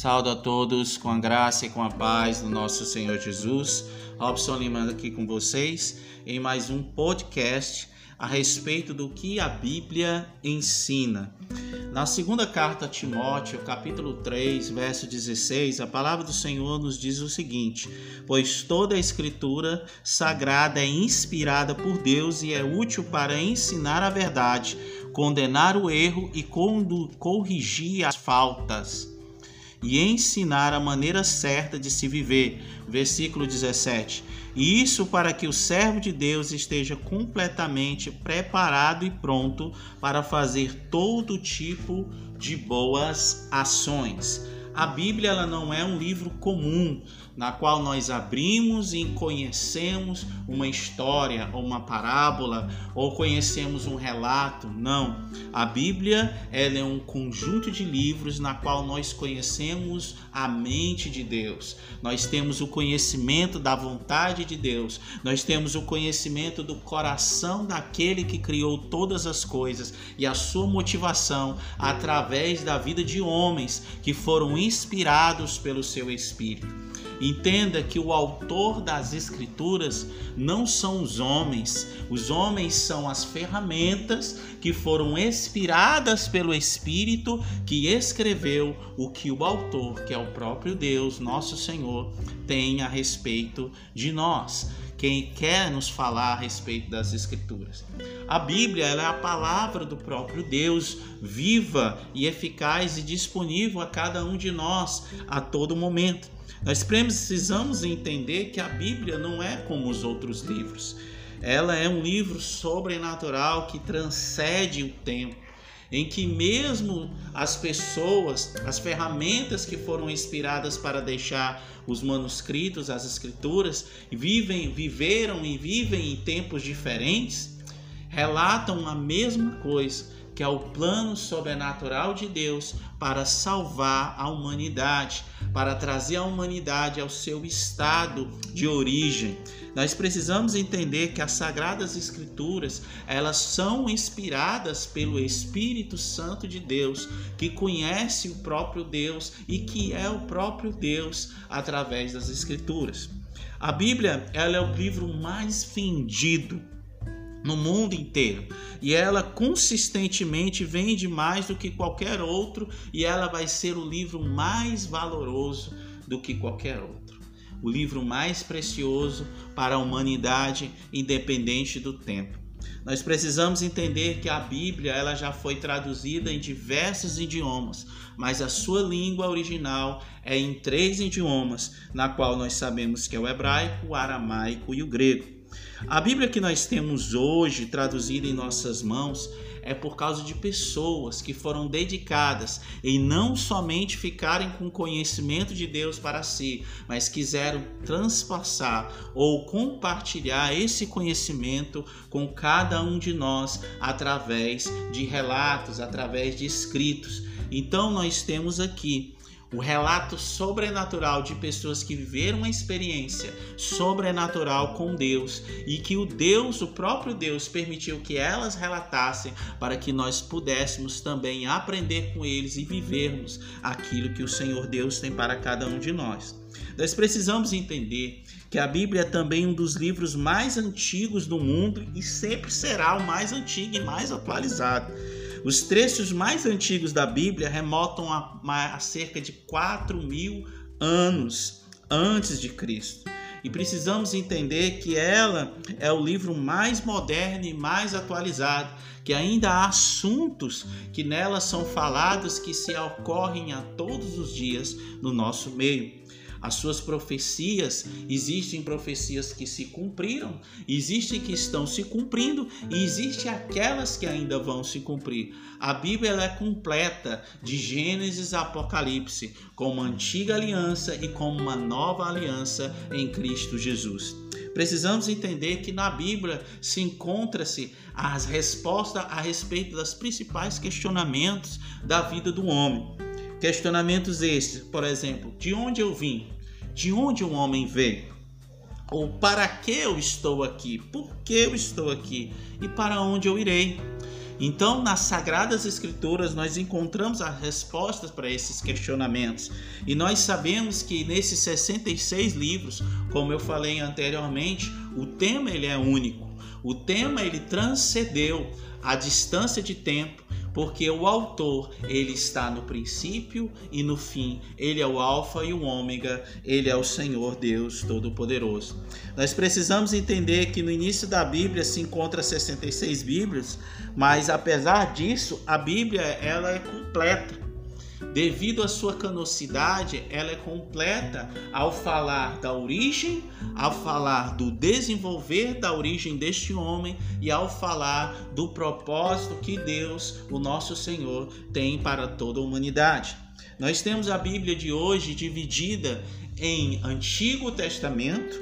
Saúdo a todos com a graça e com a paz do nosso Senhor Jesus. Robson Lima aqui com vocês em mais um podcast a respeito do que a Bíblia ensina. Na segunda carta a Timóteo, capítulo 3, verso 16, a palavra do Senhor nos diz o seguinte: Pois toda a escritura sagrada é inspirada por Deus e é útil para ensinar a verdade, condenar o erro e corrigir as faltas e ensinar a maneira certa de se viver. Versículo 17. E isso para que o servo de Deus esteja completamente preparado e pronto para fazer todo tipo de boas ações. A Bíblia ela não é um livro comum na qual nós abrimos e conhecemos uma história ou uma parábola ou conhecemos um relato. Não. A Bíblia ela é um conjunto de livros na qual nós conhecemos a mente de Deus. Nós temos o conhecimento da vontade de Deus. Nós temos o conhecimento do coração daquele que criou todas as coisas e a sua motivação através da vida de homens que foram inspirados pelo seu espírito. Entenda que o autor das Escrituras não são os homens, os homens são as ferramentas que foram inspiradas pelo Espírito que escreveu o que o autor, que é o próprio Deus, nosso Senhor, tem a respeito de nós quem quer nos falar a respeito das Escrituras. A Bíblia é a palavra do próprio Deus, viva e eficaz e disponível a cada um de nós a todo momento. Nós precisamos entender que a Bíblia não é como os outros livros. Ela é um livro sobrenatural que transcende o tempo, em que mesmo as pessoas, as ferramentas que foram inspiradas para deixar os manuscritos, as escrituras, vivem, viveram e vivem em tempos diferentes, relatam a mesma coisa que é o plano sobrenatural de Deus para salvar a humanidade, para trazer a humanidade ao seu estado de origem. Nós precisamos entender que as sagradas escrituras, elas são inspiradas pelo Espírito Santo de Deus, que conhece o próprio Deus e que é o próprio Deus através das escrituras. A Bíblia, ela é o livro mais vendido no mundo inteiro. E ela consistentemente vende mais do que qualquer outro e ela vai ser o livro mais valoroso do que qualquer outro. O livro mais precioso para a humanidade, independente do tempo. Nós precisamos entender que a Bíblia ela já foi traduzida em diversos idiomas, mas a sua língua original é em três idiomas, na qual nós sabemos que é o hebraico, o aramaico e o grego. A Bíblia que nós temos hoje traduzida em nossas mãos é por causa de pessoas que foram dedicadas em não somente ficarem com conhecimento de Deus para si, mas quiseram transpassar ou compartilhar esse conhecimento com cada um de nós através de relatos, através de escritos. Então nós temos aqui o relato sobrenatural de pessoas que viveram uma experiência sobrenatural com Deus e que o Deus, o próprio Deus, permitiu que elas relatassem para que nós pudéssemos também aprender com eles e vivermos aquilo que o Senhor Deus tem para cada um de nós. Nós precisamos entender que a Bíblia é também um dos livros mais antigos do mundo e sempre será o mais antigo e mais atualizado. Os trechos mais antigos da Bíblia remontam a, a cerca de 4 mil anos antes de Cristo. E precisamos entender que ela é o livro mais moderno e mais atualizado, que ainda há assuntos que nela são falados que se ocorrem a todos os dias no nosso meio as suas profecias, existem profecias que se cumpriram, existem que estão se cumprindo e existem aquelas que ainda vão se cumprir. A Bíblia é completa, de Gênesis a Apocalipse, como antiga aliança e como uma nova aliança em Cristo Jesus. Precisamos entender que na Bíblia se encontra-se as respostas a respeito dos principais questionamentos da vida do homem. Questionamentos estes, por exemplo, de onde eu vim? De onde um homem veio? Ou para que eu estou aqui? Por que eu estou aqui? E para onde eu irei? Então, nas Sagradas Escrituras, nós encontramos as respostas para esses questionamentos. E nós sabemos que nesses 66 livros, como eu falei anteriormente, o tema ele é único. O tema ele transcendeu a distância de tempo porque o autor, ele está no princípio e no fim. Ele é o alfa e o ômega, ele é o Senhor Deus todo-poderoso. Nós precisamos entender que no início da Bíblia se encontra 66 Bíblias, mas apesar disso, a Bíblia ela é completa. Devido à sua canocidade, ela é completa ao falar da origem, ao falar do desenvolver da origem deste homem e ao falar do propósito que Deus, o nosso Senhor, tem para toda a humanidade. Nós temos a Bíblia de hoje dividida em Antigo Testamento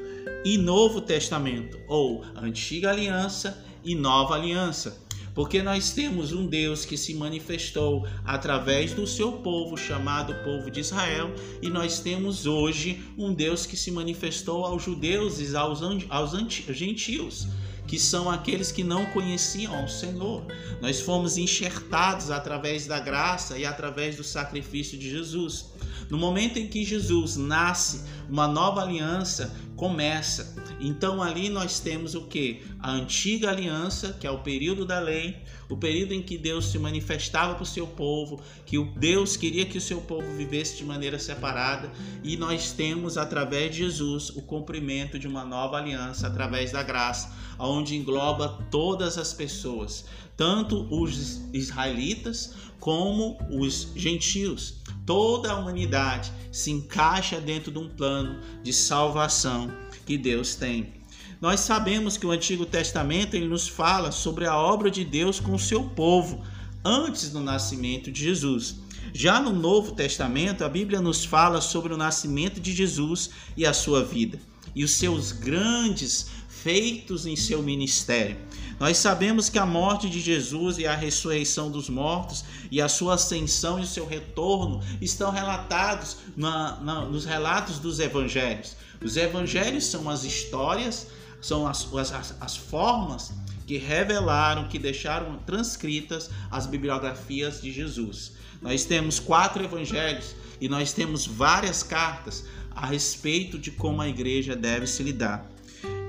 e Novo Testamento, ou Antiga Aliança e Nova Aliança. Porque nós temos um Deus que se manifestou através do seu povo, chamado povo de Israel, e nós temos hoje um Deus que se manifestou aos judeus e aos, aos gentios que são aqueles que não conheciam o Senhor. Nós fomos enxertados através da graça e através do sacrifício de Jesus. No momento em que Jesus nasce, uma nova aliança começa. Então ali nós temos o que? A antiga aliança, que é o período da lei, o período em que Deus se manifestava para o seu povo, que o Deus queria que o seu povo vivesse de maneira separada, e nós temos através de Jesus o cumprimento de uma nova aliança através da graça, onde engloba todas as pessoas, tanto os israelitas como os gentios. Toda a humanidade se encaixa dentro de um plano de salvação que Deus tem. Nós sabemos que o Antigo Testamento ele nos fala sobre a obra de Deus com o seu povo antes do nascimento de Jesus. Já no Novo Testamento, a Bíblia nos fala sobre o nascimento de Jesus e a sua vida e os seus grandes feitos em seu ministério. Nós sabemos que a morte de Jesus e a ressurreição dos mortos e a sua ascensão e o seu retorno estão relatados na, na, nos relatos dos evangelhos. Os evangelhos são as histórias, são as, as, as formas que revelaram, que deixaram transcritas as bibliografias de Jesus. Nós temos quatro evangelhos e nós temos várias cartas a respeito de como a igreja deve se lidar.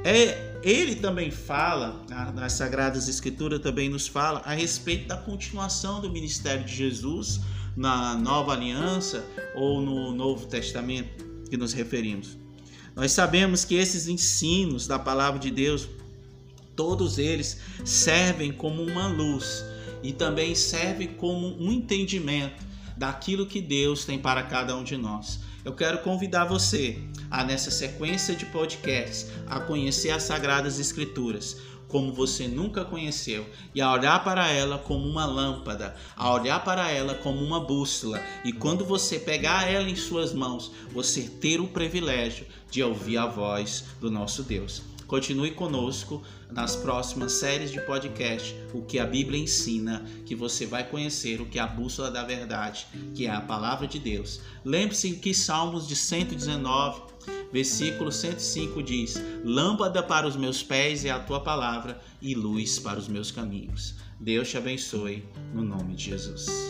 É, ele também fala, nas Sagradas Escrituras também nos fala a respeito da continuação do ministério de Jesus na Nova Aliança ou no Novo Testamento que nos referimos. Nós sabemos que esses ensinos da palavra de Deus, todos eles servem como uma luz e também servem como um entendimento daquilo que Deus tem para cada um de nós. Eu quero convidar você a nessa sequência de podcasts a conhecer as sagradas escrituras como você nunca conheceu e a olhar para ela como uma lâmpada, a olhar para ela como uma bússola e quando você pegar ela em suas mãos, você ter o privilégio de ouvir a voz do nosso Deus. Continue conosco nas próximas séries de podcast, o que a Bíblia ensina, que você vai conhecer o que é a bússola da verdade, que é a palavra de Deus. Lembre-se que Salmos de 119, versículo 105 diz: Lâmpada para os meus pés é a tua palavra e luz para os meus caminhos. Deus te abençoe, no nome de Jesus.